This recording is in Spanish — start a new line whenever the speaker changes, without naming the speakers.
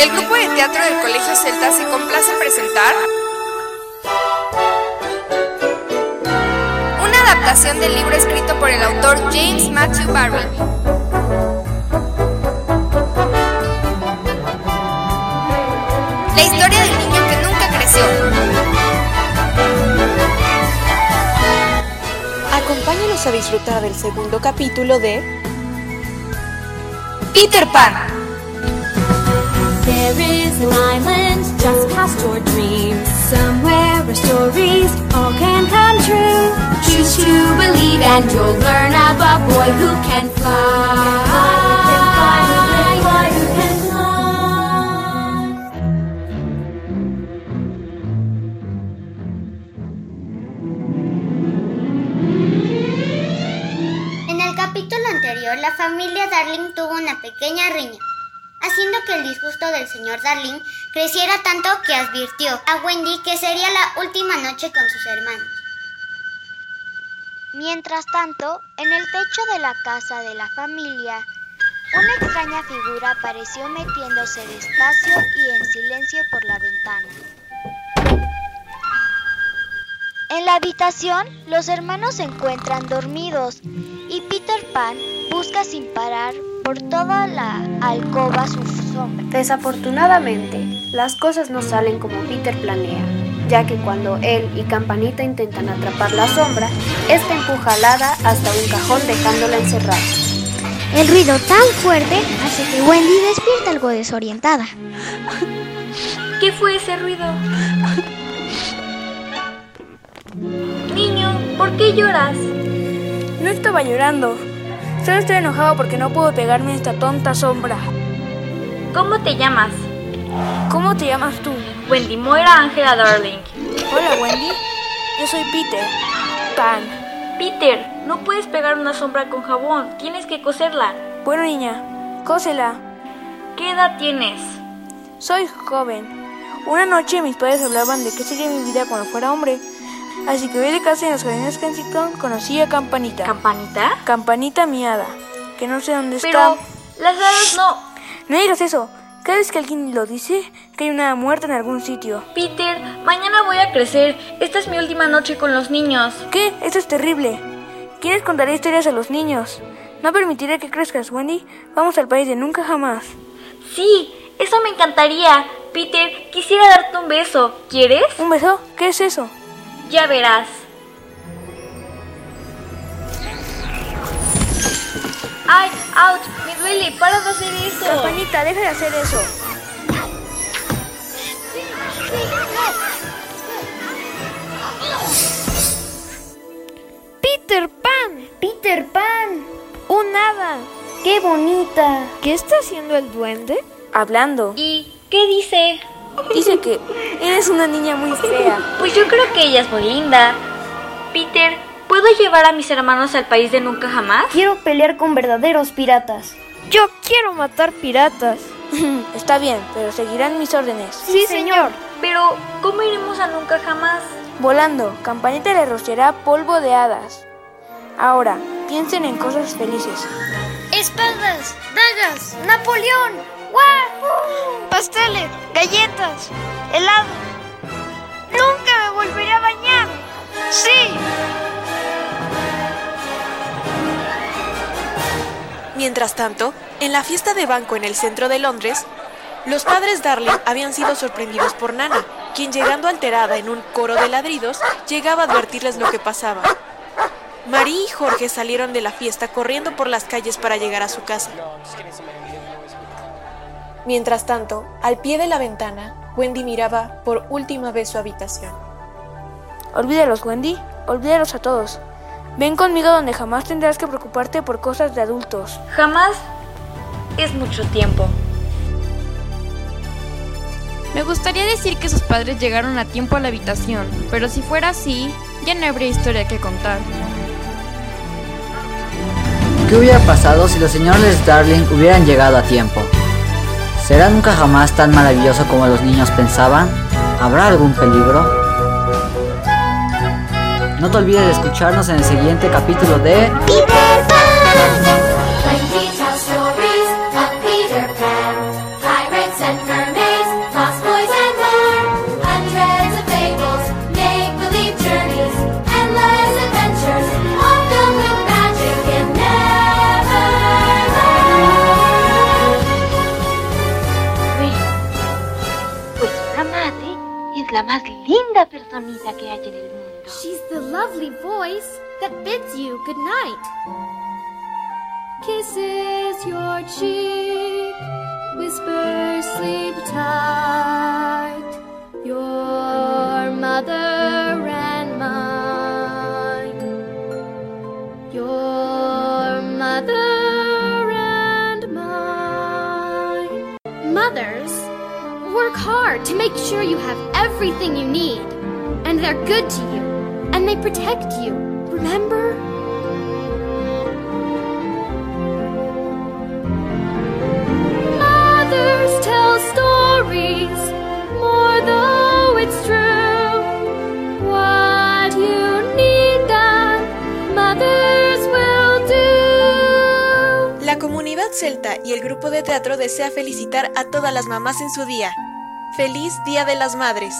El grupo de teatro del Colegio Celta se complace en presentar una adaptación del libro escrito por el autor James Matthew Barry. La historia del niño que nunca creció.
Acompáñanos a disfrutar del segundo capítulo de Peter Pan.
There is an island just past your dreams. Somewhere where stories all can come true. Choose to believe and you'll learn of a boy who can fly. Who can fly.
En el capítulo anterior, la familia Darling tuvo una pequeña riña, haciendo que el disgusto del señor Darling creciera tanto que advirtió a Wendy que sería la última noche con sus hermanos.
Mientras tanto, en el techo de la casa de la familia, una extraña figura apareció metiéndose despacio y en silencio por la ventana. En la habitación, los hermanos se encuentran dormidos y Peter Pan busca sin parar por toda la alcoba su sombra.
Desafortunadamente, las cosas no salen como Peter planea, ya que cuando él y Campanita intentan atrapar la sombra, esta empuja a Lada hasta un cajón dejándola encerrada.
El ruido tan fuerte hace que Wendy despierte algo desorientada.
¿Qué fue ese ruido? Niño, ¿por qué lloras?
No estaba llorando. Solo estoy enojado porque no puedo pegarme a esta tonta sombra.
¿Cómo te llamas?
¿Cómo te llamas tú?
Wendy Moira Angela Darling.
Hola, Wendy. Yo soy Peter. Pan.
Peter, no puedes pegar una sombra con jabón. Tienes que coserla.
Bueno, niña, cósela.
¿Qué edad tienes?
Soy joven. Una noche mis padres hablaban de qué sería mi vida cuando fuera hombre. Así que hoy de casa en los jardines de Kensington conocí a Campanita.
¿Campanita?
Campanita miada. Que no sé dónde
Pero
está.
las hadas no.
No digas eso. Cada vez que alguien lo dice, que hay una muerta en algún sitio.
Peter, mañana voy a crecer. Esta es mi última noche con los niños.
¿Qué? Esto es terrible. ¿Quieres contar historias a los niños? No permitiré que crezcas, Wendy. Vamos al país de nunca jamás.
Sí, eso me encantaría. Peter, quisiera darte un beso. ¿Quieres?
¿Un beso? ¿Qué es eso?
Ya verás. ¡Ay! ¡Ouch! ¡Me duele! ¡Para de hacer eso!
Campanita, deja de hacer eso.
¡Peter Pan!
¡Peter Pan!
¡Un hada!
¡Qué bonita!
¿Qué está haciendo el duende?
Hablando.
¿Y qué dice?
Dice que eres una niña muy fea.
Pues yo creo que ella es muy linda. Peter, ¿puedo llevar a mis hermanos al país de nunca jamás?
Quiero pelear con verdaderos piratas.
Yo quiero matar piratas.
Está bien, pero seguirán mis órdenes.
Sí, señor.
Pero, ¿cómo iremos a nunca jamás?
Volando, Campanita le rociará polvo de hadas. Ahora, piensen en cosas felices.
Espadas, dagas, Napoleón.
Pasteles, galletas, helado. Nunca me volveré a bañar. Sí.
Mientras tanto, en la fiesta de banco en el centro de Londres, los padres Darling habían sido sorprendidos por Nana, quien llegando alterada en un coro de ladridos, llegaba a advertirles lo que pasaba. Marie y Jorge salieron de la fiesta corriendo por las calles para llegar a su casa. Mientras tanto, al pie de la ventana, Wendy miraba por última vez su habitación.
Olvídalos, Wendy. Olvídalos a todos. Ven conmigo donde jamás tendrás que preocuparte por cosas de adultos.
Jamás es mucho tiempo.
Me gustaría decir que sus padres llegaron a tiempo a la habitación, pero si fuera así, ya no habría historia que contar.
¿Qué hubiera pasado si los señores Darling hubieran llegado a tiempo? ¿Será nunca jamás tan maravilloso como los niños pensaban? ¿Habrá algún peligro? No te olvides de escucharnos en el siguiente capítulo de
más linda personita que hay en el mundo.
She's the lovely voice that bids you good night. Kisses your cheek, whispers sleep tight. Your mother and mine. Your mother and mine. Mothers, work hard to make sure you have everything you need. And they're good to you. And they protect you. Remember?
La comunidad celta y el grupo de teatro desea felicitar a todas las mamás en su día. ¡Feliz Día de las Madres!